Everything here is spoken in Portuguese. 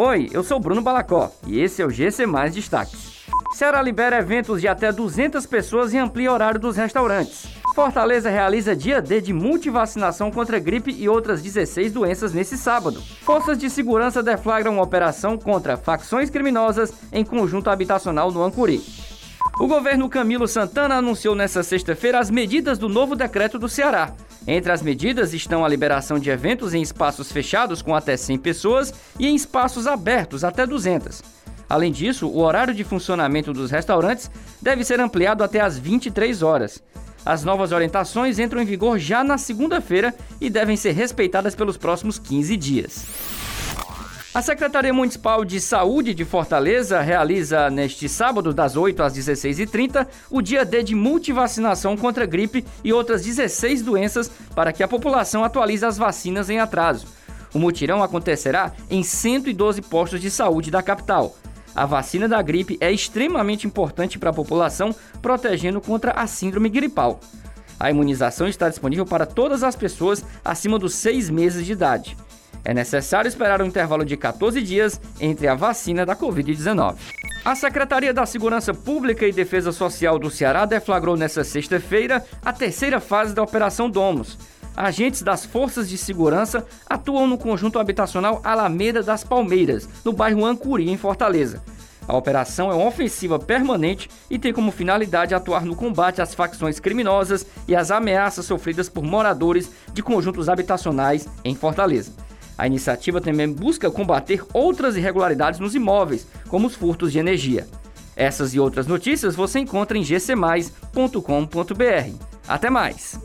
Oi, eu sou Bruno Balacó e esse é o GC Mais Destaques. Ceará libera eventos de até 200 pessoas e amplia horário dos restaurantes. Fortaleza realiza dia D de multivacinação contra gripe e outras 16 doenças nesse sábado. Forças de segurança deflagram operação contra facções criminosas em conjunto habitacional no Ancuri. O governo Camilo Santana anunciou nesta sexta-feira as medidas do novo decreto do Ceará. Entre as medidas estão a liberação de eventos em espaços fechados com até 100 pessoas e em espaços abertos até 200. Além disso, o horário de funcionamento dos restaurantes deve ser ampliado até às 23 horas. As novas orientações entram em vigor já na segunda-feira e devem ser respeitadas pelos próximos 15 dias. A Secretaria Municipal de Saúde de Fortaleza realiza neste sábado, das 8 às 16h30, o dia D de multivacinação contra gripe e outras 16 doenças para que a população atualize as vacinas em atraso. O mutirão acontecerá em 112 postos de saúde da capital. A vacina da gripe é extremamente importante para a população, protegendo contra a síndrome gripal. A imunização está disponível para todas as pessoas acima dos 6 meses de idade. É necessário esperar um intervalo de 14 dias entre a vacina da Covid-19. A Secretaria da Segurança Pública e Defesa Social do Ceará deflagrou nesta sexta-feira a terceira fase da Operação Domos. Agentes das Forças de Segurança atuam no conjunto habitacional Alameda das Palmeiras, no bairro Ancuri, em Fortaleza. A operação é uma ofensiva permanente e tem como finalidade atuar no combate às facções criminosas e às ameaças sofridas por moradores de conjuntos habitacionais em Fortaleza. A iniciativa também busca combater outras irregularidades nos imóveis, como os furtos de energia. Essas e outras notícias você encontra em gcmais.com.br. Até mais!